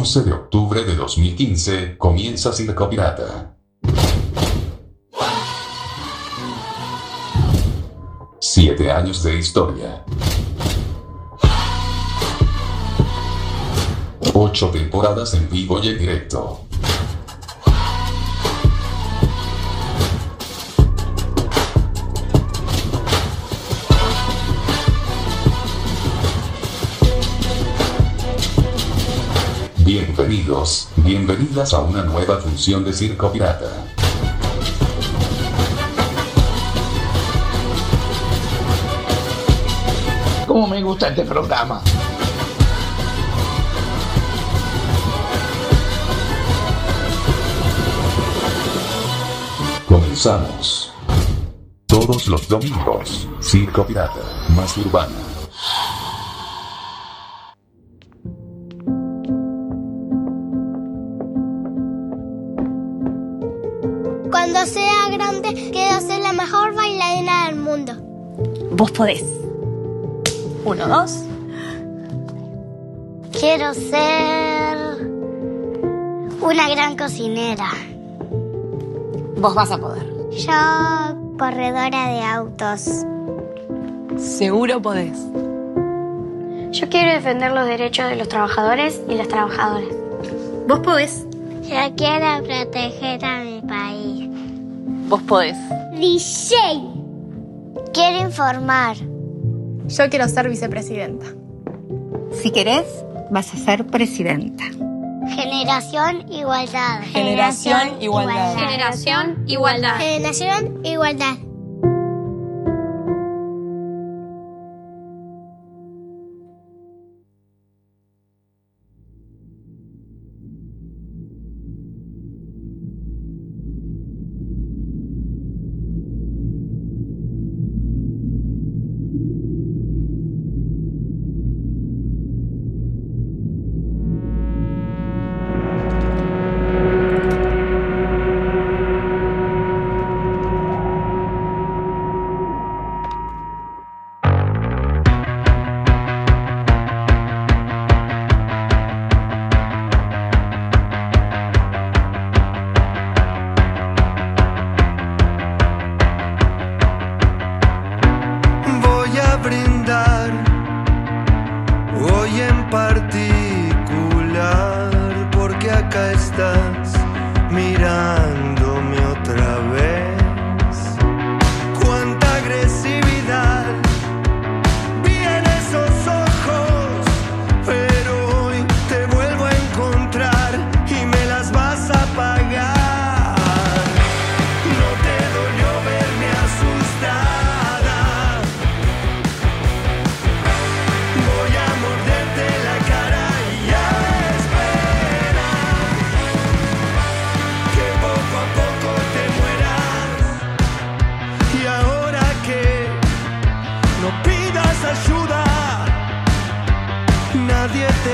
11 de octubre de 2015, comienza Circo Pirata. Siete años de historia. Ocho temporadas en vivo y en directo. Bienvenidos, bienvenidas a una nueva función de Circo Pirata. ¿Cómo me gusta este programa? Comenzamos. Todos los domingos, Circo Pirata, más urbana. Vos podés. Uno, dos. Quiero ser una gran cocinera. Vos vas a poder. Yo, corredora de autos. Seguro podés. Yo quiero defender los derechos de los trabajadores y las trabajadoras. Vos podés. Yo quiero proteger a mi país. Vos podés. DJ. Quiero informar. Yo quiero ser vicepresidenta. Si querés, vas a ser presidenta. Generación Igualdad. Generación Igualdad. Generación Igualdad. Generación Igualdad. Voy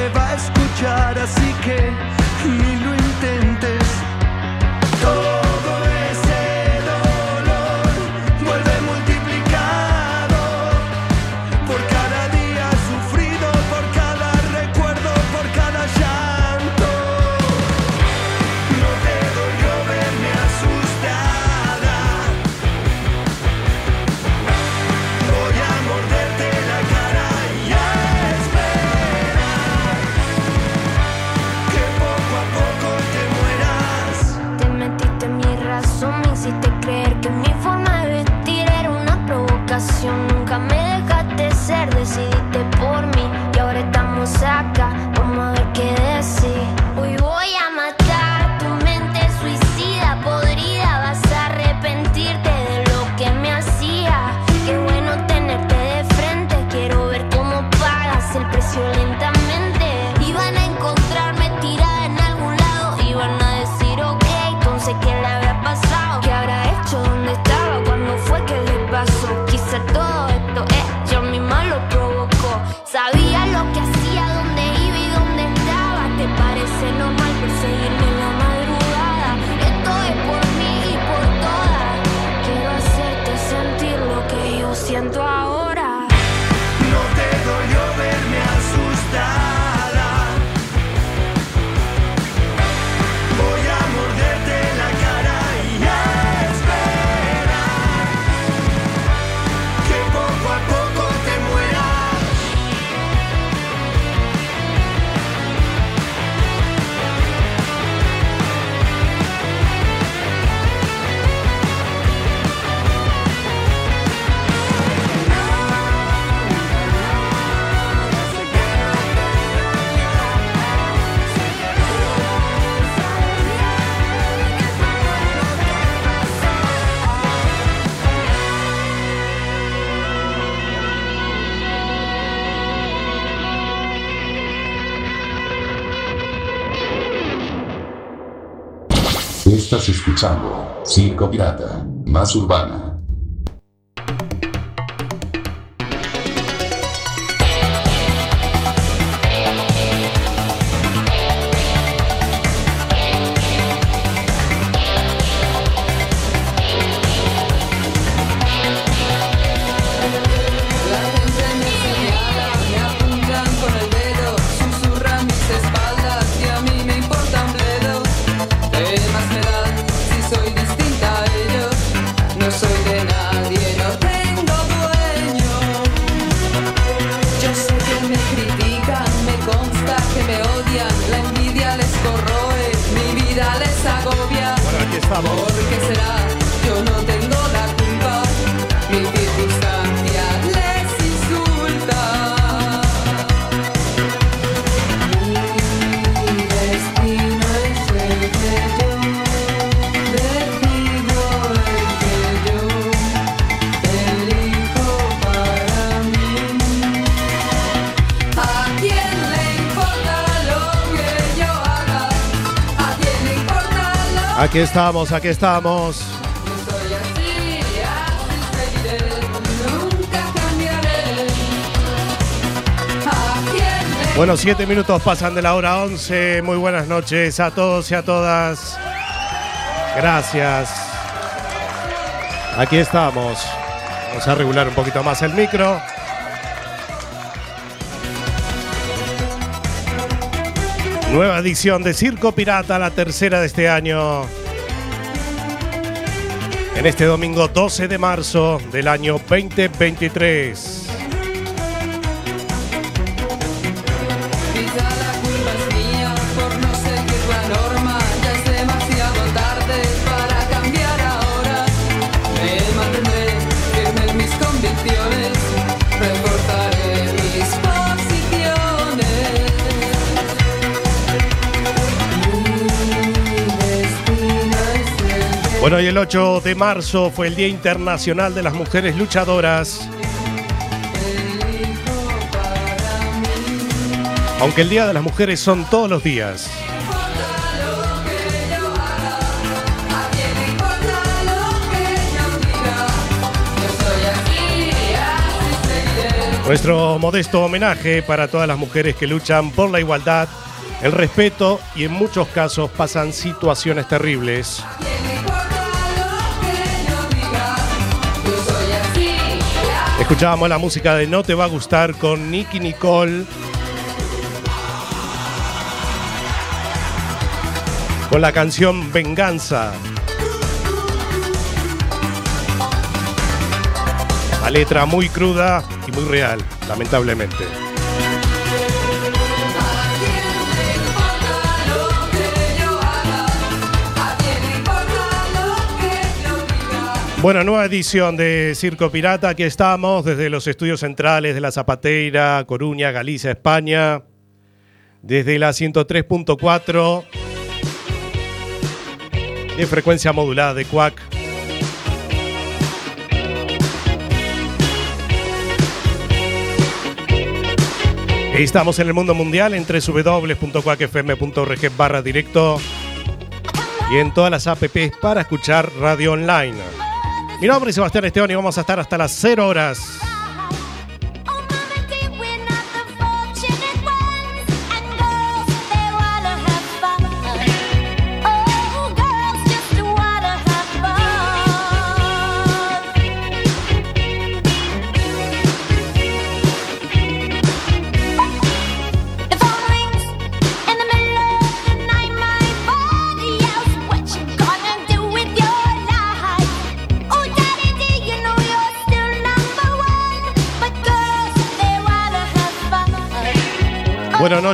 nadie te va a escuchar, así Estás escuchando Circo Pirata, más urbana. Aquí estamos, aquí estamos. soy así, así seguiré, nunca cambiaré. ¿A quién le Bueno, siete minutos pasan de la hora 11. Muy buenas noches a todos y a todas. Gracias. Aquí estamos. Vamos a regular un poquito más el micro. Nueva edición de Circo Pirata, la tercera de este año. En este domingo 12 de marzo del año 2023. Bueno, y el 8 de marzo fue el Día Internacional de las Mujeres Luchadoras. Aunque el Día de las Mujeres son todos los días. Nuestro modesto homenaje para todas las mujeres que luchan por la igualdad, el respeto y en muchos casos pasan situaciones terribles. Escuchábamos la música de No Te Va a Gustar con Nicky Nicole. Con la canción Venganza. La letra muy cruda y muy real, lamentablemente. Bueno, nueva edición de Circo Pirata. Aquí estamos desde los estudios centrales de La Zapateira, Coruña, Galicia, España. Desde la 103.4 de frecuencia modulada de Cuac. Estamos en el mundo mundial en www.cuacfm.org barra directo y en todas las apps para escuchar radio online. Mi nombre es Sebastián Esteban y vamos a estar hasta las 0 horas.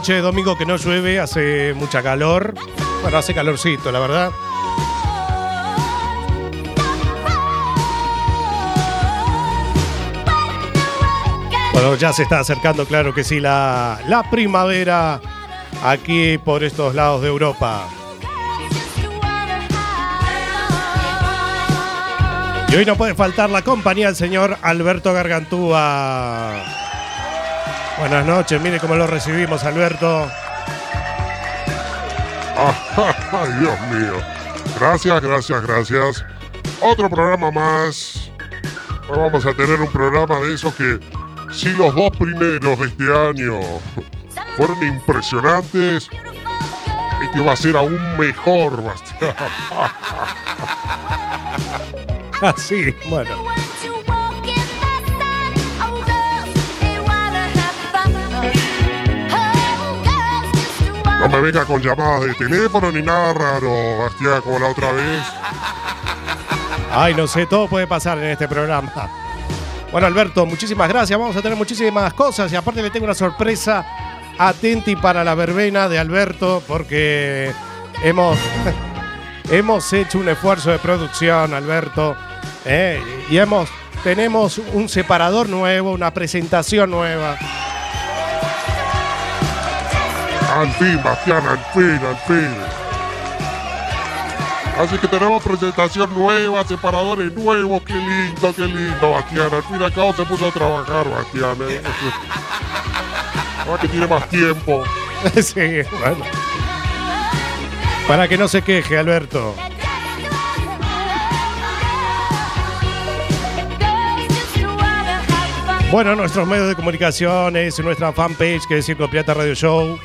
Buenas noches, domingo que no llueve, hace mucha calor. Bueno, hace calorcito, la verdad. Bueno, ya se está acercando, claro que sí, la, la primavera aquí por estos lados de Europa. Y hoy no puede faltar la compañía del señor Alberto Gargantúa. Buenas noches, mire cómo lo recibimos, Alberto. Ay, Dios mío. Gracias, gracias, gracias. Otro programa más. Hoy vamos a tener un programa de esos que, si los dos primeros de este año fueron impresionantes, este va a ser aún mejor. Así, bueno. No me venga con llamadas de teléfono ni nada raro, Bastián, como la otra vez. Ay, no sé, todo puede pasar en este programa. Bueno, Alberto, muchísimas gracias. Vamos a tener muchísimas cosas y aparte le tengo una sorpresa atenti para la verbena de Alberto porque hemos, hemos hecho un esfuerzo de producción, Alberto, ¿eh? y hemos, tenemos un separador nuevo, una presentación nueva. Al fin, Bastián, al fin, al fin. Así que tenemos presentación nueva, separadores nuevos, qué lindo, qué lindo, Bastián. Al fin y se puso a trabajar, Bastián. ¿eh? Ahora que tiene más tiempo. sí, bueno. Para que no se queje, Alberto. Bueno, nuestros medios de comunicación es nuestra fanpage que es Circo Pirata Radio Show.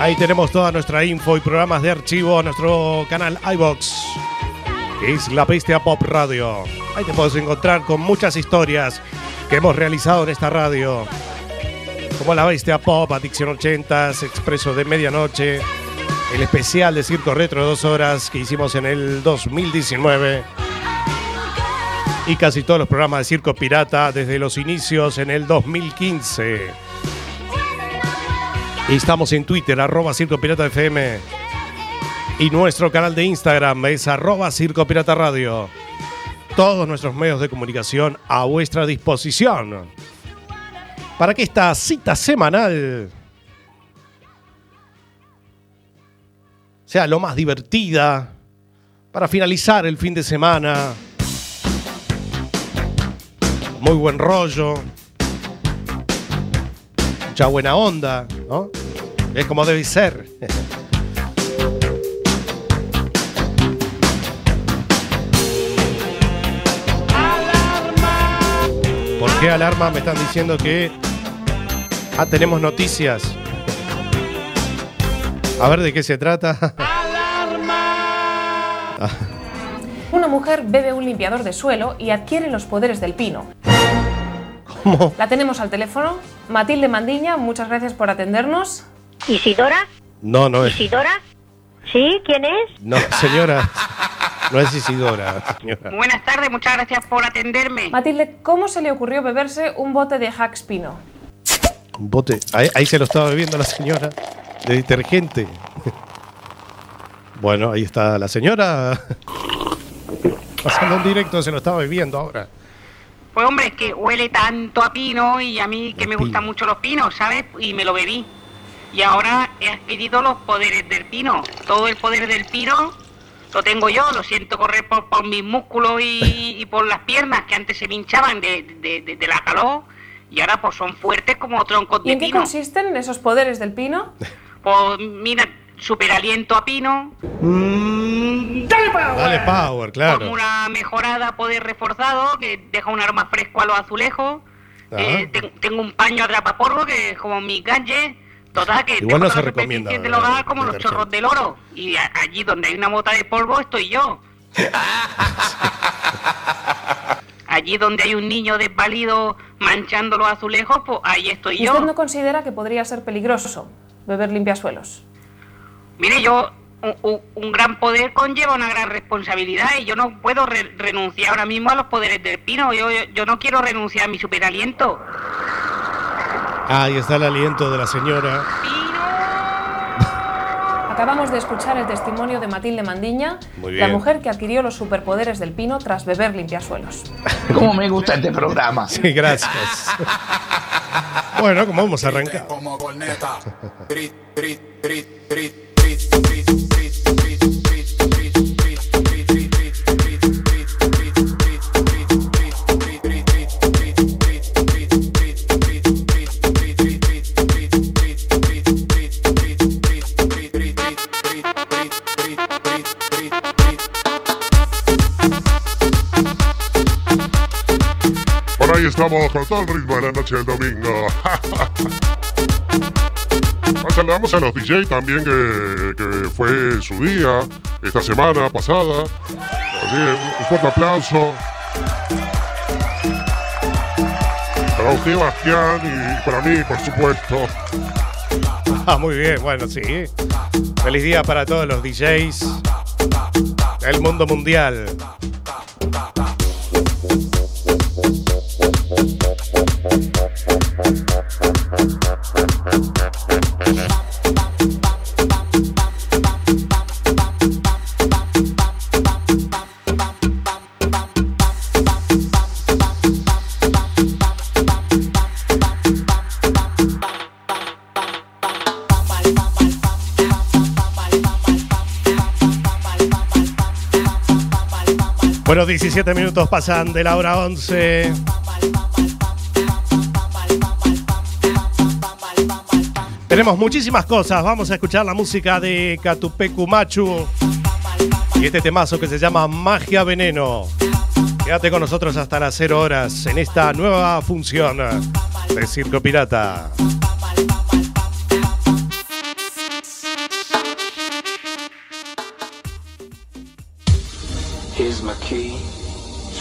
Ahí tenemos toda nuestra info y programas de archivo a nuestro canal iBox, es La Bestia Pop Radio. Ahí te puedes encontrar con muchas historias que hemos realizado en esta radio, como La Bestia Pop, Adicción 80, Expreso de Medianoche, el especial de Circo Retro de dos horas que hicimos en el 2019 y casi todos los programas de Circo Pirata desde los inicios en el 2015. Estamos en Twitter, arroba Circo Pirata FM. Y nuestro canal de Instagram es arroba Circo Pirata Radio. Todos nuestros medios de comunicación a vuestra disposición. Para que esta cita semanal sea lo más divertida. Para finalizar el fin de semana. Muy buen rollo. Mucha buena onda, ¿no? Es como debe ser. ¿Por qué alarma? Me están diciendo que. Ah, tenemos noticias. A ver de qué se trata. Una mujer bebe un limpiador de suelo y adquiere los poderes del pino. ¿Cómo? La tenemos al teléfono. Matilde Mandiña, muchas gracias por atendernos. ¿Isidora? No, no es. ¿Isidora? ¿Sí? ¿Quién es? No, señora. No es Isidora, señora. Buenas tardes, muchas gracias por atenderme. Matilde, ¿cómo se le ocurrió beberse un bote de Hacks Pino? Un bote. Ahí, ahí se lo estaba bebiendo la señora. De detergente. Bueno, ahí está la señora. Pasando en directo, se lo estaba bebiendo ahora. Pues hombre, es que huele tanto a pino y a mí que me gustan mucho los pinos, ¿sabes? Y me lo bebí. Y ahora he adquirido los poderes del pino. Todo el poder del pino lo tengo yo, lo siento correr por, por mis músculos y, y por las piernas que antes se me hinchaban de, de- de- de la calor y ahora pues son fuertes como troncos ¿Y de en qué pino. consisten esos poderes del pino? Pues mira, super aliento a pino, Dale power, como claro. una mejorada poder reforzado que deja un aroma fresco a los azulejos. Eh, ten- tengo un paño atrapaporro que es como mi gadget. Total, que Igual tengo no se recomienda, superficies del hogar como los chorros del oro. Y a- allí donde hay una mota de polvo estoy yo. allí donde hay un niño desvalido manchando los azulejos, pues ahí estoy ¿Y yo. usted no considera que podría ser peligroso beber limpiasuelos? Mire, yo, un, gran poder conlleva una gran responsabilidad y yo no puedo re- renunciar ahora mismo a los poderes del pino. Yo, yo, yo no quiero renunciar a mi superaliento. Ahí está el aliento de la señora. Acabamos de escuchar el testimonio de Matilde Mandiña, la mujer que adquirió los superpoderes del pino tras beber limpiasuelos. ¿Cómo me gusta este programa? Sí, gracias. Bueno, como vamos a Comenzamos con todo el ritmo de la noche del domingo. Saludamos a los DJ también que, que fue su día esta semana pasada. Así, un fuerte aplauso. Para usted, Bastián, y para mí, por supuesto. Ah, muy bien, bueno, sí. Feliz día para todos los DJs del mundo mundial. Bueno, 17 minutos pasan de la hora 11. Tenemos muchísimas cosas. Vamos a escuchar la música de Catupecu Machu y este temazo que se llama Magia Veneno. Quédate con nosotros hasta las 0 horas en esta nueva función de Circo Pirata.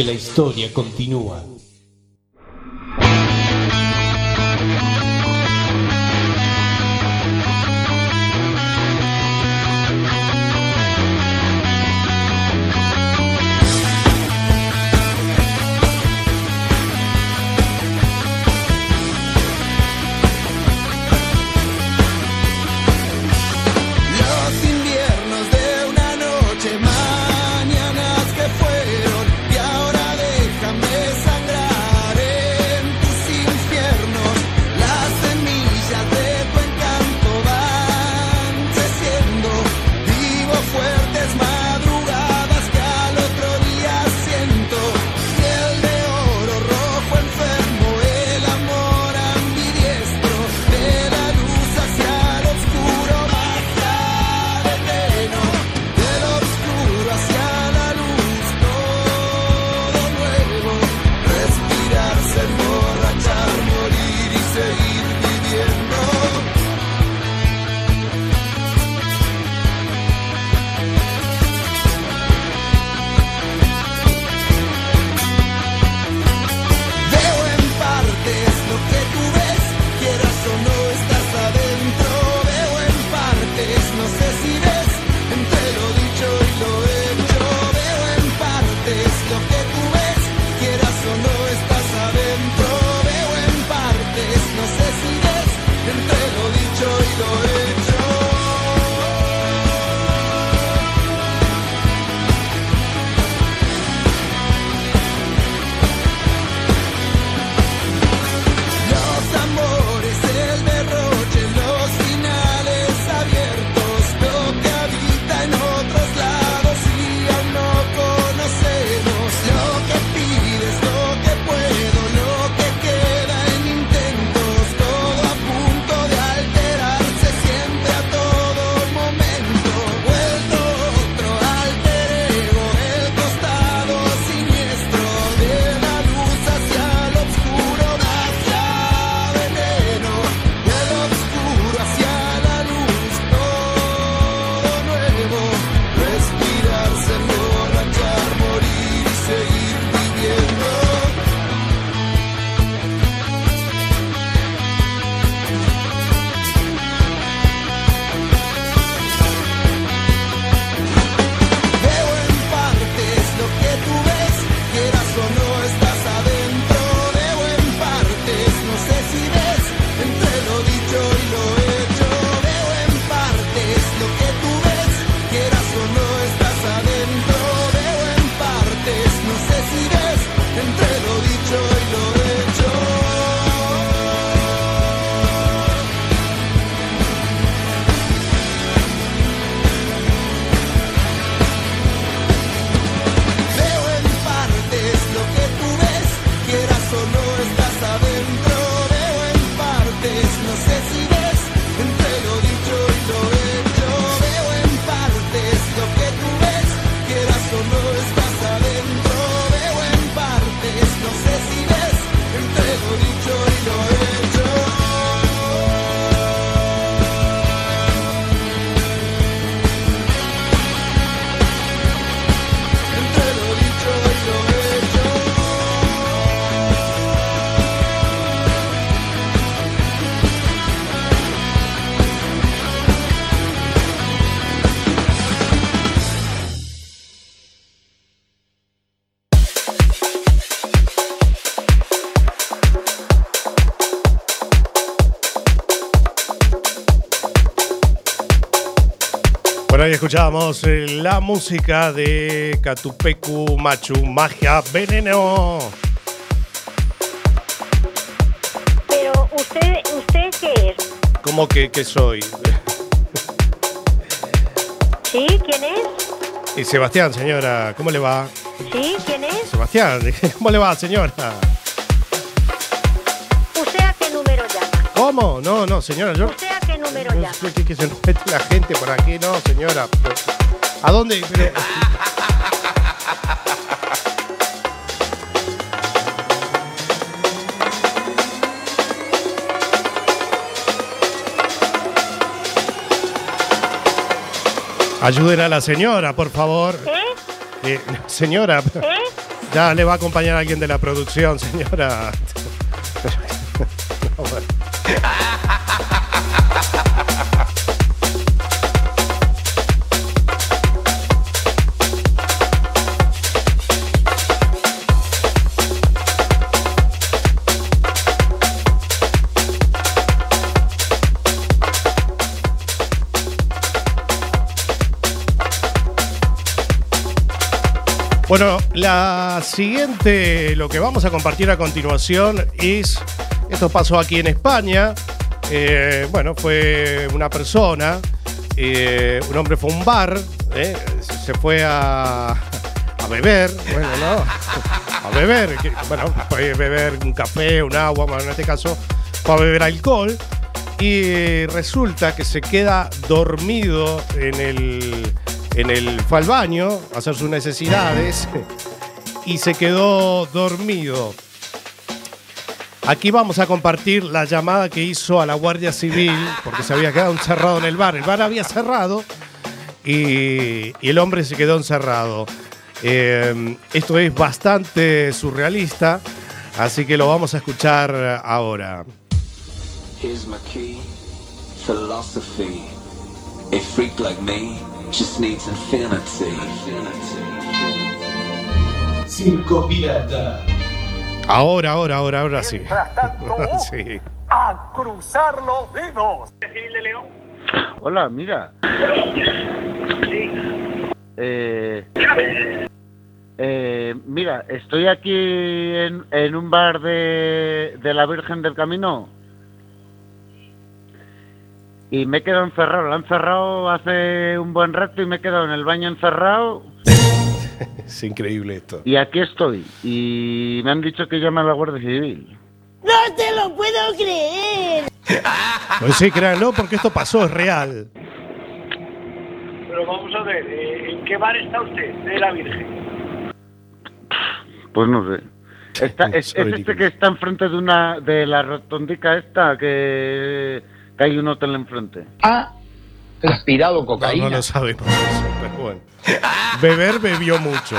Porque la historia continúa. Escuchábamos eh, la música de Catupecu Machu, Magia Veneno. Pero usted, ¿usted qué es? ¿Cómo que, que soy? ¿Sí? ¿Quién es? Y Sebastián, señora, ¿cómo le va? ¿Sí? ¿Quién es? Sebastián, ¿cómo le va, señora? ¿Usted a qué número llama? ¿Cómo? No, no, señora, yo... ¿Usted número No sé que se mete la gente por aquí, no, señora. ¿A dónde? Pero- Ayuden a la señora, por favor. ¿Eh? Eh, señora, ya le va a acompañar alguien de la producción, señora. Bueno, la siguiente, lo que vamos a compartir a continuación es, esto pasó aquí en España, eh, bueno, fue una persona, eh, un hombre fue a un bar, eh, se fue a, beber, bueno, ¿no? A beber, bueno, fue a beber un café, un agua, bueno, en este caso fue a beber alcohol y resulta que se queda dormido en el, en el fue al baño a hacer sus necesidades y se quedó dormido. Aquí vamos a compartir la llamada que hizo a la Guardia Civil porque se había quedado encerrado en el bar. El bar había cerrado y, el hombre se quedó encerrado. Eh, esto es bastante surrealista, así que lo vamos a escuchar ahora. Freak just needs infinity. Circo Pirata. Ahora, ahora, ahora, ahora sí. sí. a cruzar los dedos. de León? Hola, mira. Eh, eh, mira, estoy aquí en, en un bar de, de la Virgen del Camino y me he quedado encerrado. Lo han cerrado hace un buen rato y me he quedado en el baño encerrado Es increíble esto. y aquí estoy. Y me han dicho que llame a la Guardia Civil. ¡No te lo puedo creer! Pues sí, créanlo, porque esto pasó, es real. Pero vamos a ver, eh, ¿en qué bar está usted de la Virgen? Pues no sé. Está, es, este que está enfrente de una de la rotondica esta que, que hay un hotel enfrente. Ah, respirado No, cocaína. no lo sabemos, eso, pero bueno. Beber bebió mucho.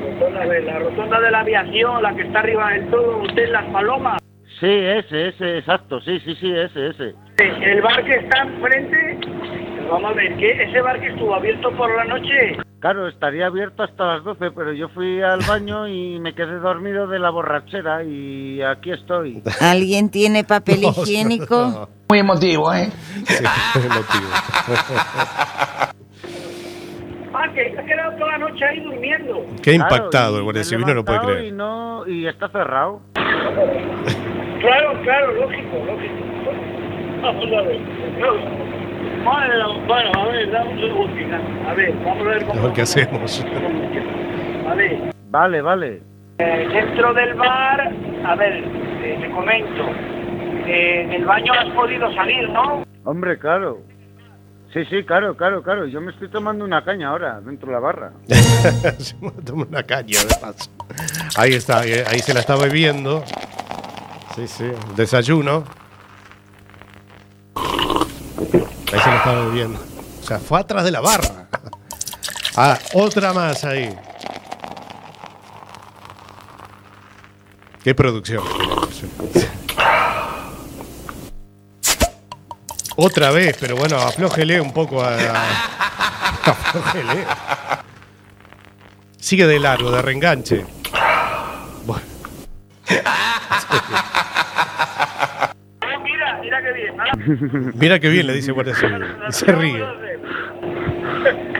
Rotonda, a ver, la rotonda de la aviación, la que está arriba del todo, usted en Las Palomas. Sí, ese, ese, exacto. Sí, sí, sí, ese, ese. El bar que está enfrente, vamos a ver, ¿qué? ¿ese bar que estuvo abierto por la noche? Claro, estaría abierto hasta las 12, pero yo fui al baño y me quedé dormido de la borrachera y aquí estoy. ¿Alguien tiene papel No, higiénico? no. Muy emotivo, ¿eh? Sí, muy emotivo. Ah, que se ha quedado toda la noche ahí durmiendo. Qué Claro, impactado el guardia civil, no lo puede creer. Y, no, y está cerrado. Claro, claro, lógico, lógico. Vamos a ver. Bueno, bueno, a ver, dame un. A ver, vamos a ver A cómo... ver qué hacemos. A ver, Vale, vale. eh, dentro del bar, a ver, eh, te comento. Eh, en el baño has podido salir, ¿no? Hombre, claro. Sí, sí, claro, claro, claro. Yo me estoy tomando una caña ahora dentro de la barra. Se me toma una caña de paso. Ahí está, ahí, ahí se la está bebiendo. Sí, sí, desayuno. Ahí se la está bebiendo. O sea, fue atrás de la barra. Ah, otra más ahí. Qué producción. Otra vez, pero bueno, aflójele un poco a. a- aflójele. Sigue de largo, de reenganche. Mira, qué bien. Le dice Guardia Civil. Y se ríe.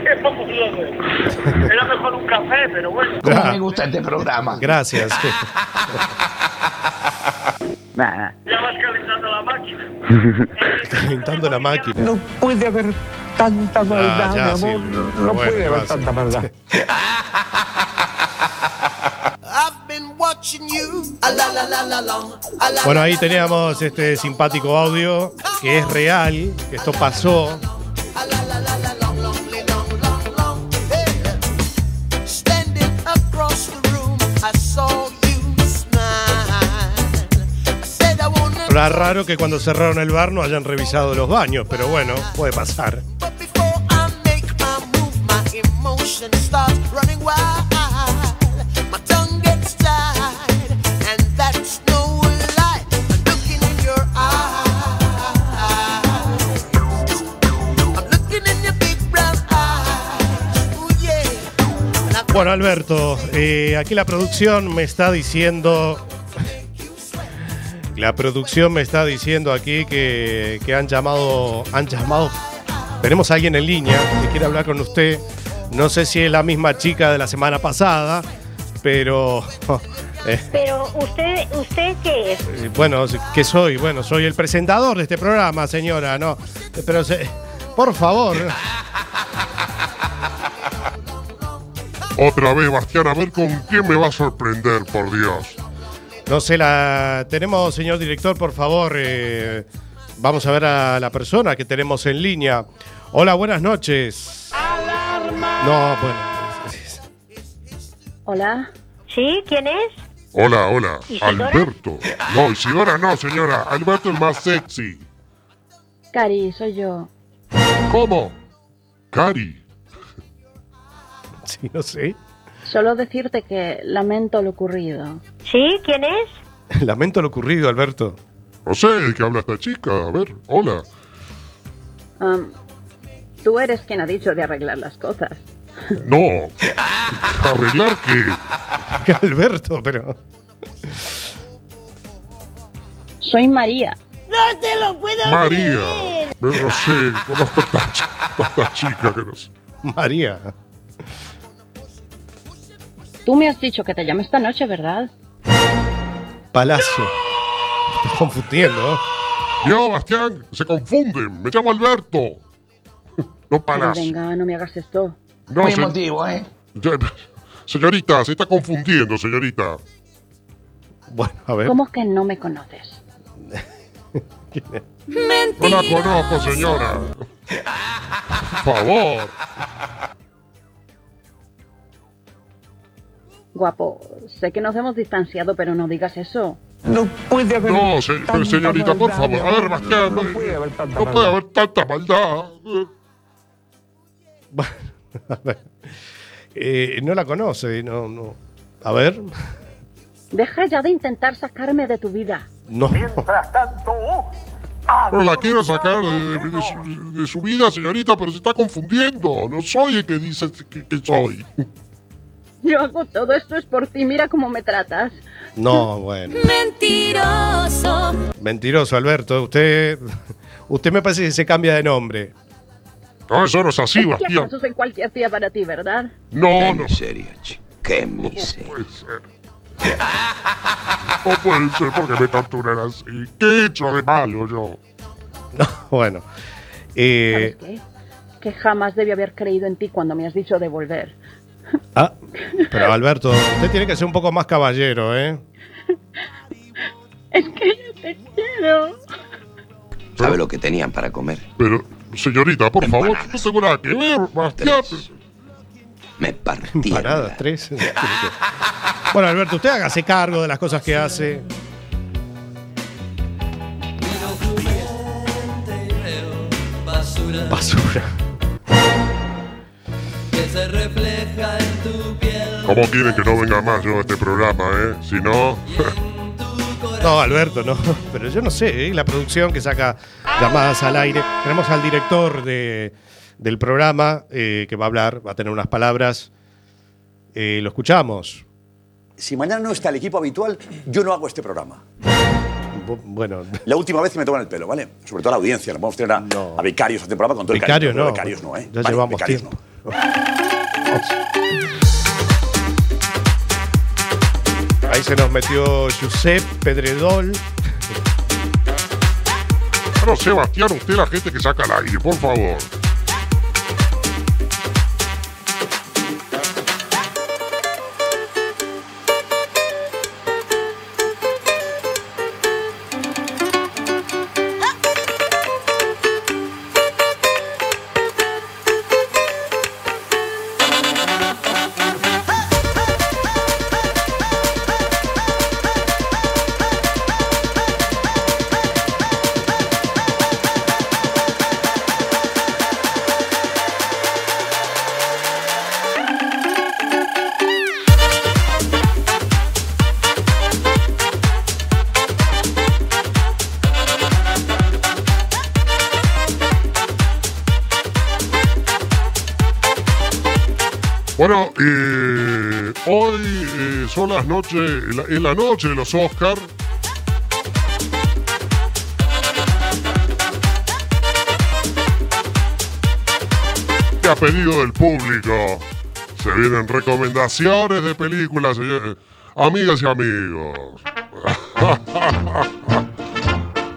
¿Qué vamos a hacer? Era mejor un café, pero bueno. ¿Cómo me gusta este programa? Gracias. Ya vas calentando la máquina. Calentando la máquina. No puede haber tanta maldad, Ah, ya, mi sí. amor. No, no Bueno, puede ¿qué haber tanta maldad. Bueno, ahí teníamos este simpático audio que es real, que esto pasó. Era raro que cuando cerraron el bar no hayan revisado los baños, pero bueno, puede pasar. Bueno, Alberto, eh, aquí la producción me está diciendo. La producción me está diciendo aquí que, que han llamado. Han llamado. Tenemos a alguien en línea que quiere hablar con usted. No sé si es la misma chica de la semana pasada, pero. eh, Pero usted, ¿usted qué es? eh, bueno, ¿qué soy? Bueno, soy el presentador de este programa, señora, ¿no? Pero, se- por favor. Otra vez, Bastián, a ver con quién me va a sorprender, por Dios. No sé, la tenemos, señor director, por favor. eh, vamos a ver a la persona que tenemos en línea. Hola, buenas noches. No, bueno. Hola. ¿Sí? ¿Quién es? Hola, hola. ¿Isidora? Alberto. No, Isidora no, señora. Alberto es más sexy. Cari, soy yo. ¿Cómo? Cari. Sí, no sé. Solo decirte que lamento lo ocurrido. ¿Sí? ¿Quién es? Lamento lo ocurrido, Alberto. No sé de qué habla esta chica. A ver, hola. Tú eres quien ha dicho de arreglar las cosas. No. ¿Arreglar qué? Alberto, pero. Soy María. ¡No te lo puedo María. No sé, conozco a esta, chi- a esta chica que no sé. María. Tú me has dicho que te llamo esta noche, ¿verdad? Palacio. Me estás confundiendo. ¿eh? Yo, Bastián, se confunden. Me llamo Alberto. No Pero palas. venga, no me hagas esto. No, Muy se- emotivo, ¿eh? Señorita, se está confundiendo, señorita. Bueno, a ver. ¿Cómo que no me conoces? No la conozco, señora. Por favor. Guapo, sé que nos hemos distanciado, pero no digas eso. No puede haber. No, se- tanta señorita, por maldad, favor. A ver, Bastián. No, No puede haber tanta no puede maldad. haber tanta maldad. A ver. Eh, no la conoce, no, no. A ver. Deja ya de intentar sacarme de tu vida. No. Mientras tanto, No la quiero sacar de, de su, de su vida, señorita, pero se está confundiendo. No soy el que dice que, que soy. Yo hago todo esto es por ti, mira cómo me tratas. No, bueno. Mentiroso. Mentiroso, Alberto. Usted. Usted me parece que se cambia de nombre. No, eso no es así, Bastián. acaso soy cualquier día para ti, ¿verdad? No, no. miseria, chico. Qué miseria. puede ser. No puede ser porque me torturan así. ¿Qué he hecho de malo yo? Bueno. Eh, ¿Sabes qué? Que jamás debí haber creído en ti cuando me has dicho de volver. Ah, pero Alberto, usted tiene que ser un poco más caballero, ¿eh? Es que yo te quiero. ¿Sabe lo que tenían para comer? Pero, señorita, por favor, no tengo nada que ver, Bastián. Me partí. Paradas, tres. Bueno, Alberto, usted hágase cargo de las cosas que hace. Basura Basura. que se refleja. ¿Cómo quieren que no venga más yo a este programa, eh? Si no... No, Alberto, no. Pero yo no sé, ¿eh? la producción que saca llamadas al aire. Tenemos al director de, del programa eh, que va a hablar, va a tener unas palabras. Eh, lo escuchamos. Si mañana no está el equipo habitual, yo no hago este programa. Bueno, La última vez que me toman el pelo, ¿vale? Sobre todo a la audiencia. No podemos tener a, a becarios esta temporada con todo el Becarios cariño, no. Becarios no, ¿eh? Ya Vale, llevamos becarios tiempo. Se nos metió Josep Pedredol. Pero Sebastián, usted la gente que saca al aire, por favor. Las en la, noche de los Oscar. Y a pedido del público, se vienen recomendaciones de películas, señores. amigas y amigos.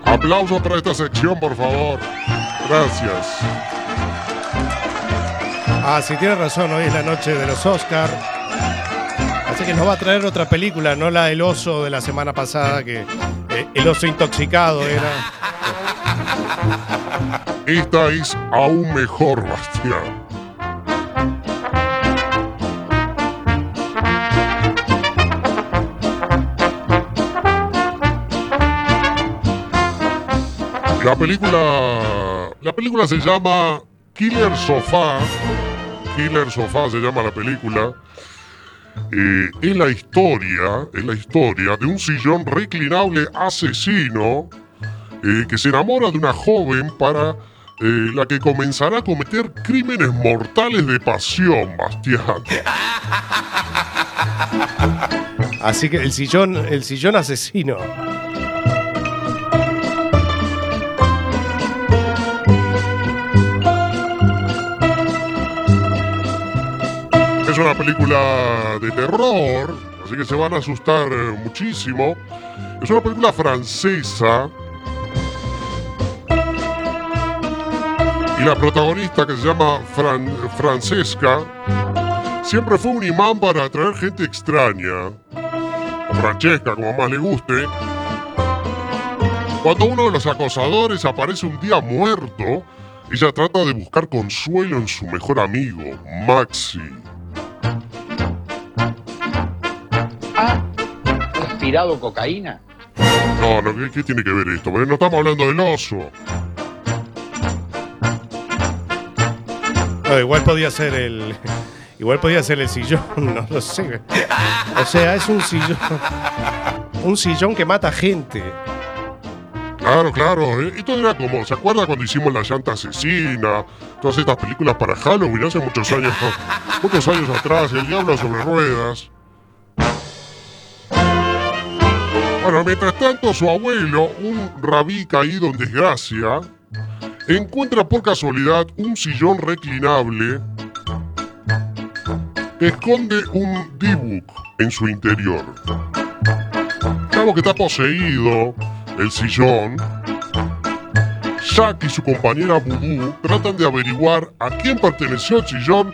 Aplausos para esta sección, por favor. Gracias. Ah, sí, tiene razón, hoy es la noche de los Oscar. Que nos va a traer otra película, no la del oso de la semana pasada, que eh, el oso intoxicado era. Esta es aún mejor, Bastián. La película. La película se llama Killer Sofá. Killer Sofá se llama la película. Eh, es la historia, es la historia de un sillón reclinable asesino eh, que se enamora de una joven para eh, la que comenzará a cometer crímenes mortales de pasión, Bastián. Así que el sillón, el sillón asesino. Es una película de terror, así que se van a asustar eh, muchísimo. Es una película francesa. Y la protagonista que se llama Fran- Francesca siempre fue un imán para atraer gente extraña. Francesca, como más le guste. Cuando uno de los acosadores aparece un día muerto, ella trata de buscar consuelo en su mejor amigo, Maxi. ¿Aspirado cocaína? No, no, ¿qué, qué tiene que ver esto? Porque no estamos hablando del oso. No, igual podía ser el. Igual podía ser el sillón, no lo sé. O sea, es un sillón. Un sillón que mata gente. Claro, claro. eh, Esto era como, ¿se acuerda cuando hicimos La llanta asesina? Todas estas películas para Halloween hace muchos años, muchos años atrás, El diablo sobre ruedas. Mientras tanto, su abuelo, un rabí caído en desgracia, encuentra por casualidad un sillón reclinable que esconde un D-Book en su interior. Claro que está poseído el sillón. Jack y su compañera Voodoo tratan de averiguar a quién perteneció el sillón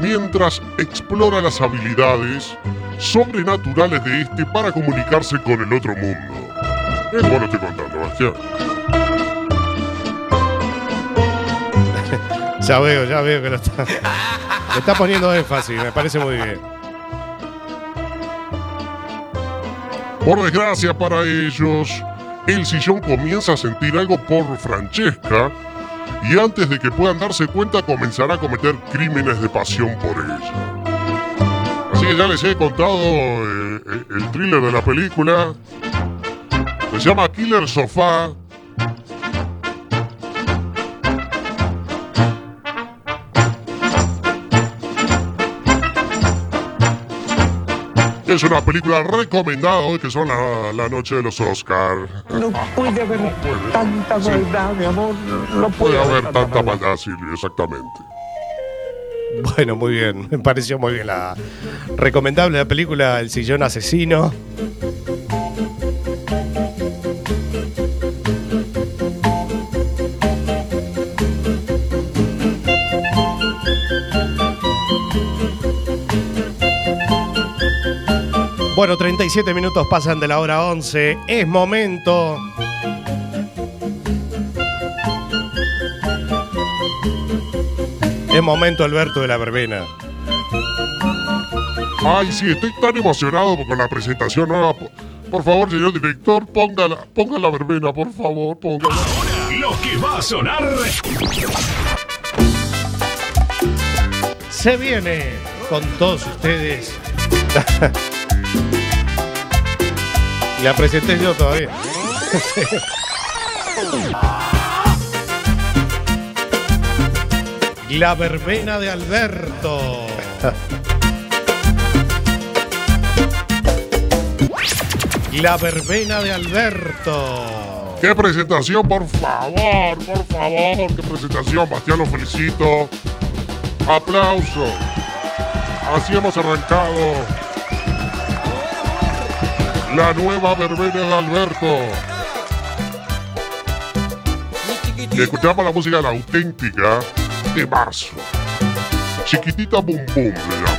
mientras explora las habilidades sobrenaturales de este para comunicarse con el otro mundo. Es bueno estoy contando, Bastián. Ya veo, ya veo que lo está. Le está poniendo énfasis, me parece muy bien. Por desgracia para ellos, el sillón comienza a sentir algo por Francesca y antes de que puedan darse cuenta comenzará a cometer crímenes de pasión por ella. Así que ya les he contado eh, eh, el thriller de la película. Se llama Killer Sofá. Es una película recomendada hoy que son la, la noche de los Oscars. No puede haber tanta Sí. maldad, mi amor. No Puede haber tanta maldad, Silvio, exactamente. Bueno, muy bien. Me pareció muy bien la recomendable la película El sillón asesino. Bueno, 37 minutos pasan de la hora 11. Es momento. Es momento, Alberto, de la verbena. Ay, sí, estoy tan emocionado con la presentación nueva. Por, por favor, señor director, ponga la, ponga la verbena, por favor, póngala. Lo que va a sonar. Se viene con todos ustedes. La presenté yo todavía. La verbena de Alberto. La verbena de Alberto. ¡Qué presentación, por favor! Por favor, qué presentación, Bastián, lo felicito. Aplauso. Así hemos arrancado la nueva verbena de Alberto. Y escuchamos la música la auténtica de marzo. Chiquitita Bum Bum le llama.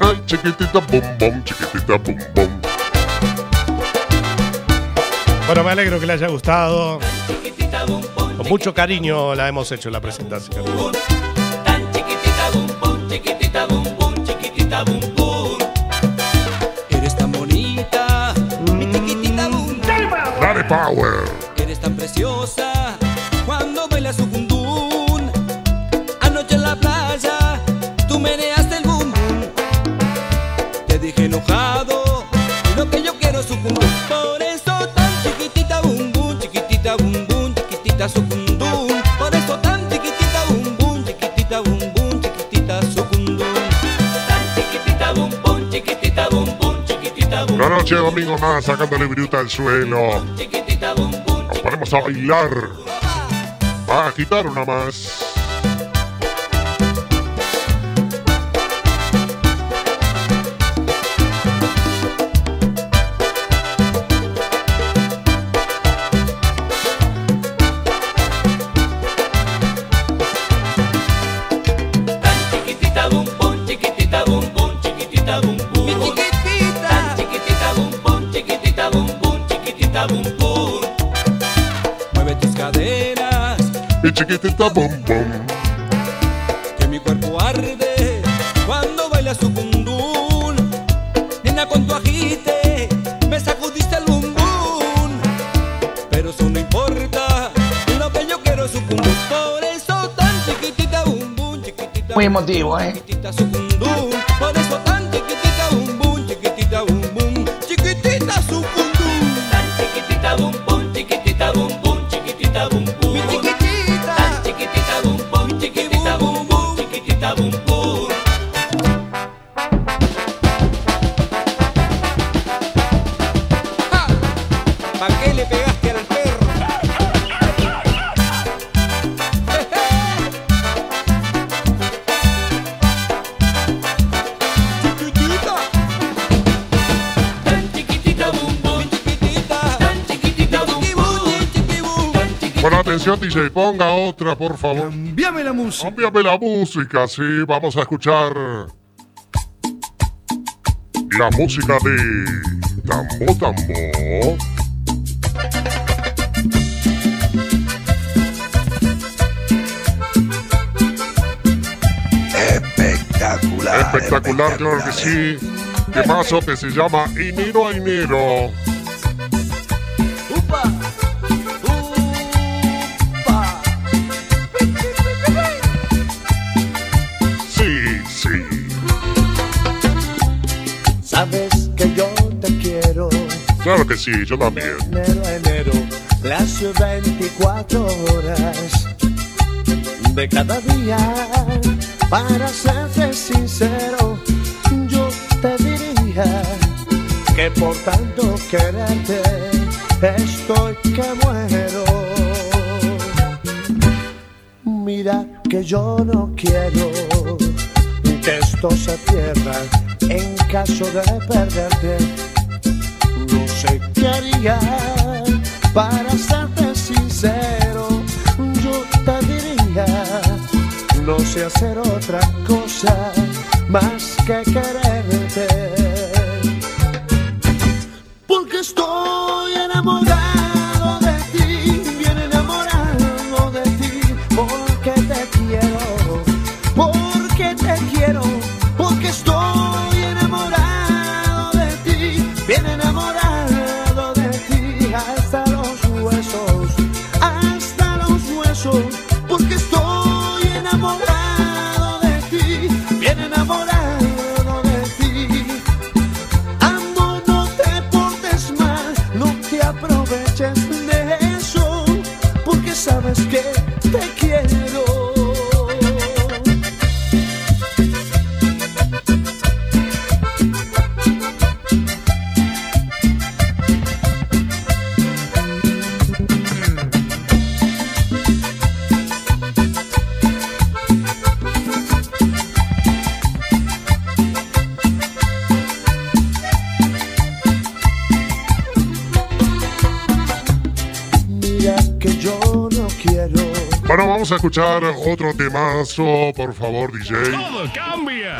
Ay, chiquitita Bum Bum, chiquitita Bum Bum. Bueno, me alegro que le haya gustado. Con mucho cariño la hemos hecho la presentación. Power. Eres tan preciosa Domingo más, sacándole viruta al suelo. Nos ponemos a bailar. A agitar una más. Chiquitita bum bum. que mi cuerpo arde cuando baila su bundún. Nena con tu agite, me sacudiste el bum bum. Pero eso no importa, lo que yo quiero es su bum. Por eso tan chiquitita bum bum, chiquitita Muy emotivo, ¿eh? Atención, DJ, ponga otra, por favor. Cambiame la música. Cámbiame la música, sí. Vamos a escuchar la música de Tambo Tambo. Espectacular. Espectacular, claro que sí. Temazo que se llama Enero a Enero. Claro que sí, yo también. Enero enero, las 24 horas de cada día. Para serte sincero, yo te diría que por tanto quererte estoy que muero. Mira que yo no quiero que esto se pierda en caso de perderte. Sé qué haría para serte sincero. Yo te diría, no sé hacer otra cosa más que quererte. Porque estoy enamorado de ti, bien enamorado de ti, porque te quiero, porque te quiero, porque estoy enamorado de ti, bien enamorado escuchar otro temazo, por favor, DJ. Todo cambia.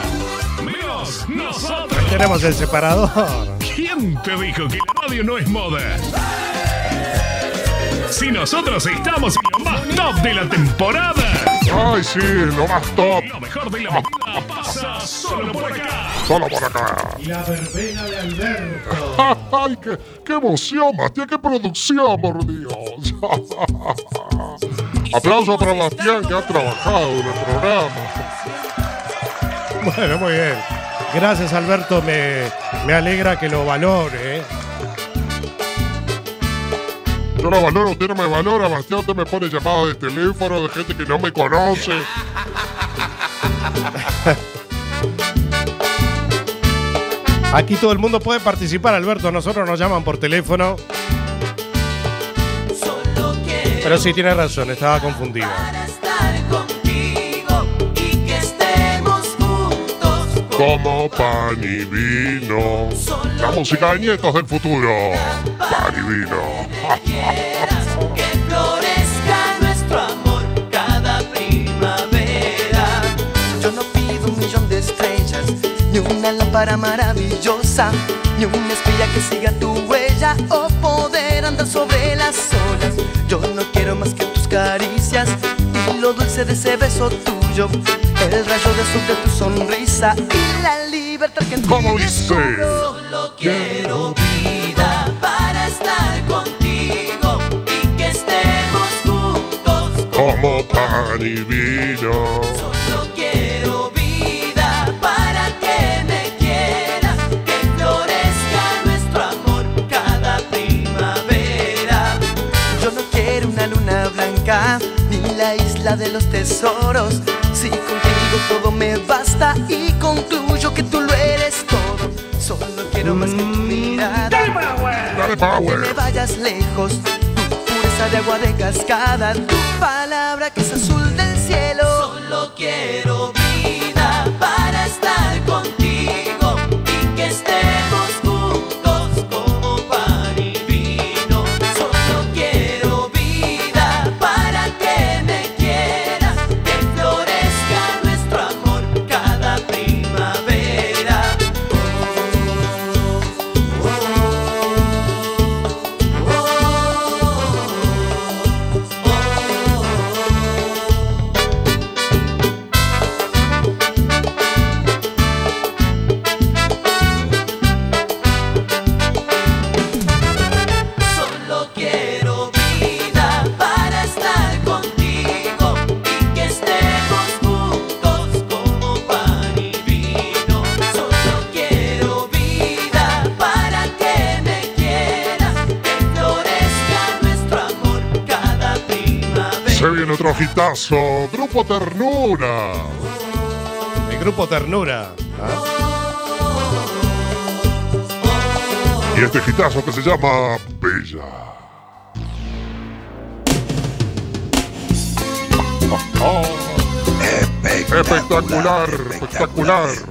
Menos nosotros. Tenemos el separador. ¿Quién te dijo que la radio no es moda? Si nosotros estamos en lo más top de la temporada. Ay, sí, lo más top. Lo mejor de la pasa solo por acá. Solo por acá. La verbena de Alberto. Ay, qué, qué emoción, Bastián, qué producción, por Dios. Aplauso para Bastián que ha trabajado en el programa. Bueno, muy bien. Gracias, Alberto. Me, me alegra que lo valore. ¿eh? Yo lo valoro, usted no me valora, Bastián, usted me pone llamadas de teléfono de gente que no me conoce. Aquí todo el mundo puede participar, Alberto. Nosotros nos llaman por teléfono. Pero sí, tiene razón, estaba confundido. y que estemos juntos. Como pan y vino. La música de nietos del futuro. Pan y vino. Que florezca nuestro amor cada primavera. Yo no pido un millón de estrellas, ni una lámpara maravillosa, ni una espía que siga tu huella o poder andar sobre las olas. Yo no dulce de ese beso tuyo, el rayo de azul de tu sonrisa y la libertad que en ¿Cómo dice? descubro. Solo quiero vida para estar contigo y que estemos juntos. Como pan y vino. Isla de los tesoros. Si contigo todo me basta y concluyo que tú lo eres todo. Solo quiero más que tu mirada. Dale Que me power. vayas lejos, tu pureza de agua de cascada, tu palabra que es azul del cielo. Solo quiero Grupo Ternura. El grupo Ternura. ¿ah? Y este gitazo que se llama Bella. Oh, espectacular, espectacular. Tan,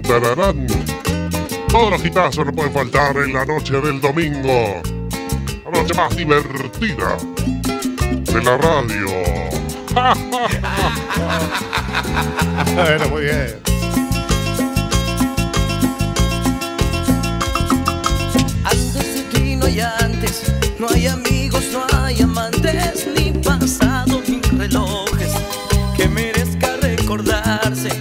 tararán. Todos los hitazos no pueden faltar en la noche del domingo. La noche más divertida de la radio. Bueno, muy bien. Antes de ti no hay antes, no hay amigos, no hay amantes, ni pasado ni relojes que merezca recordarse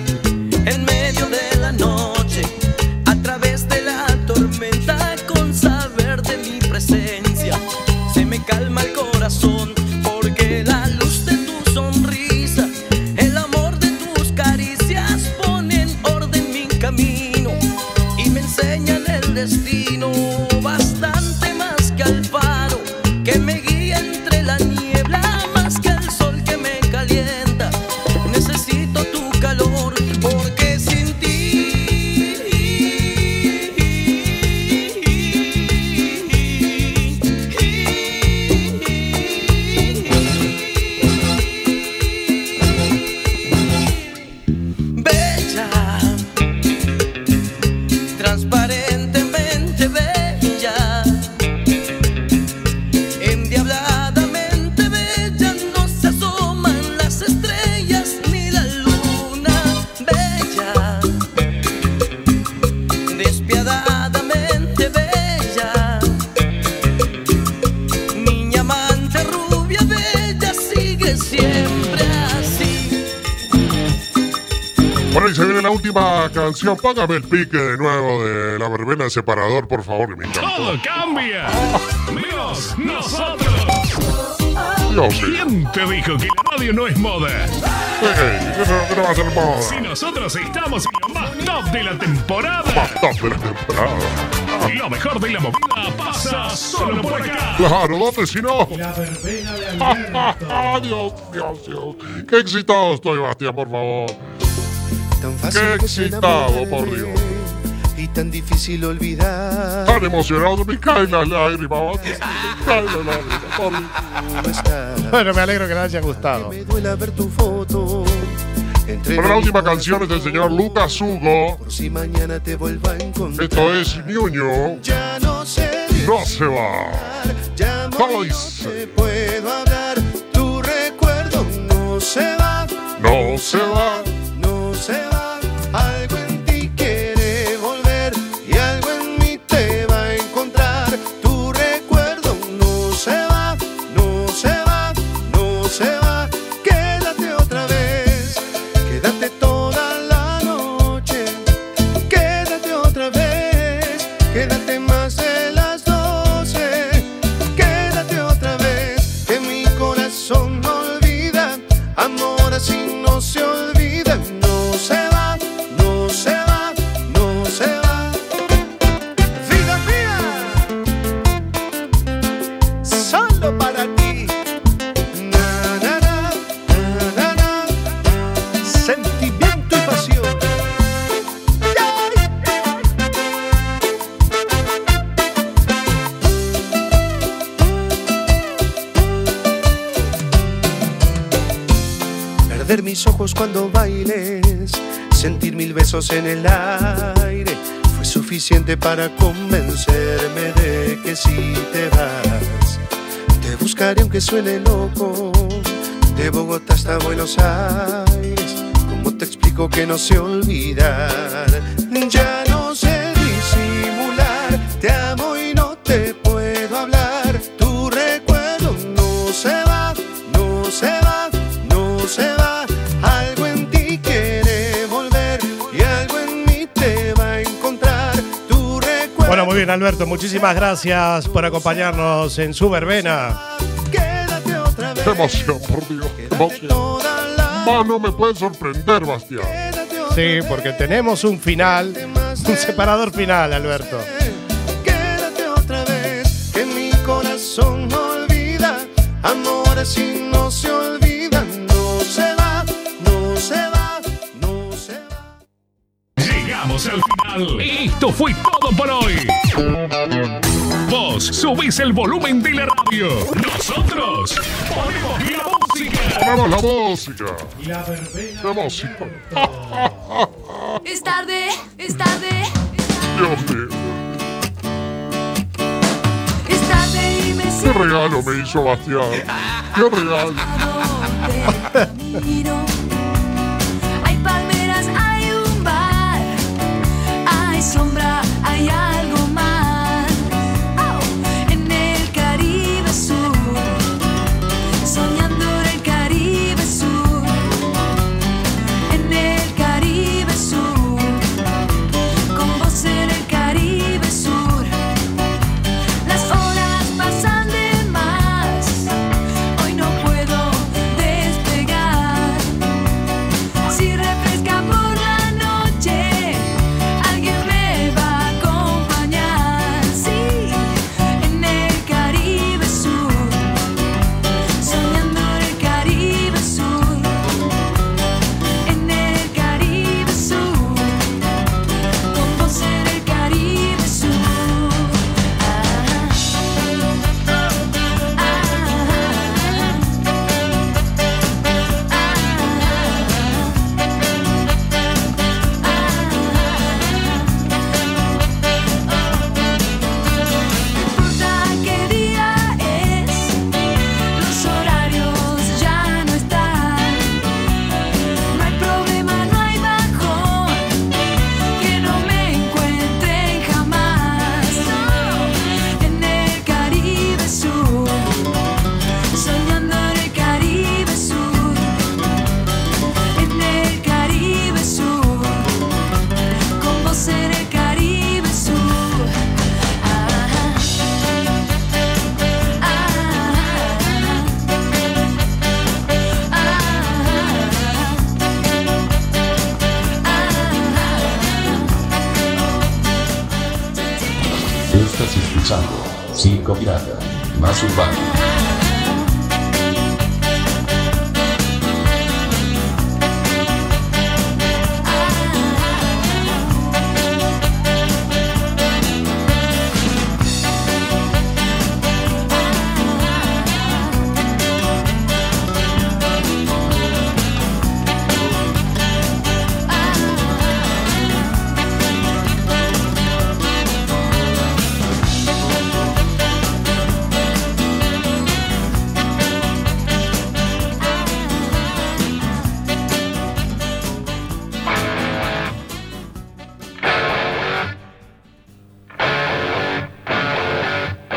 canción. Págame el pique de nuevo de la verbena de separador, por favor, que me. Todo cambia. Menos nosotros. Dios mío. ¿Quién te dijo que la radio no es moda? Ey, ¿qué no- va a ser moda? Si nosotros estamos en lo más top de la temporada. Más top de la temporada. Lo mejor de la movida pasa solo por acá. Claro, ¿dónde si no? La verbena de Dios, Dios, Dios. Qué excitado estoy, Bastián, por favor. Tan Qué fácil se excitado, por Dios. y tan difícil olvidar. Tan emocionado, me caen las lágrimas, Bastián. Me caen las lágrimas, por Dios. ¿Cómo estás? Bueno, me alegro que les haya gustado. Me duele ver tu foto. Entre Bueno, la última canción es del señor Lucas Hugo. Por si mañana te vuelva a encontrar. Esto es Ñuño. Ya no sé No se va. Llamo ¿Cómo y no dice? te puedo hablar. Tu recuerdo no se va. No se va. En el aire, fue suficiente para convencerme de que si te vas, te buscaré aunque suene loco, de Bogotá hasta Buenos Aires, ¿cómo te explico que no sé olvidar? Ya bien, Alberto. Muchísimas gracias por acompañarnos en su verbena. quédate otra vez. Qué emoción, por Dios. Emoción. Toda la Más no me puede sorprender, Bastián. Sí, porque tenemos un final, un separador final, Alberto. Quédate otra vez, que mi corazón no olvida. Amores y no se olvidan. No se va, no se va, no se va. Llegamos al final. Esto fue todo el volumen de la radio. Nosotros ponemos la música. Ponemos la música. La música. Es tarde, es tarde, Dios mío. es tarde y me ¿Qué regalo me hizo Bastián? ¿Qué regalo?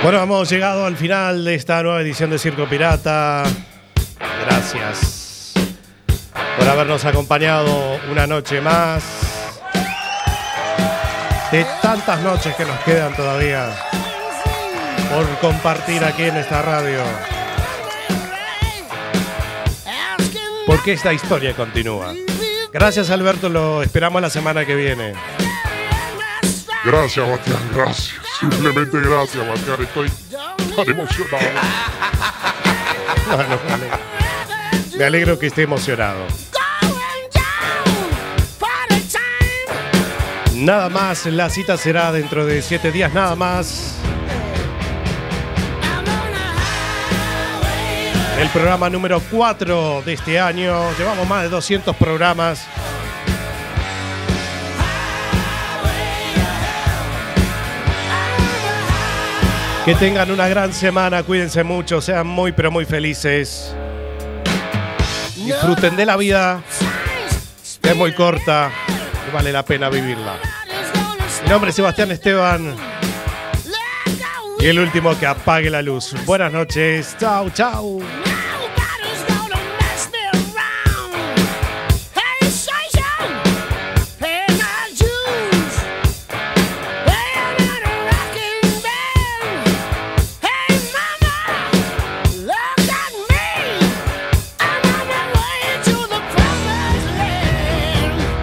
Bueno, hemos llegado al final de esta nueva edición de Circo Pirata. Gracias por habernos acompañado una noche más. De tantas noches que nos quedan todavía por compartir aquí en esta radio. Porque esta historia continúa. Gracias Alberto, lo esperamos la semana que viene. Gracias, Bastián, gracias. Simplemente gracias, Bastián. Estoy tan emocionado. Bueno, me alegro. Me alegro que esté emocionado. Nada más, la cita será dentro de siete días, nada más. El programa número 4 de este año. Llevamos más de 200 programas. Que tengan una gran semana, cuídense mucho, sean muy pero muy felices. Disfruten de la vida, que es muy corta y vale la pena vivirla. Mi nombre es Sebastián Esteban y el último que apague la luz. Buenas noches, chao, chao.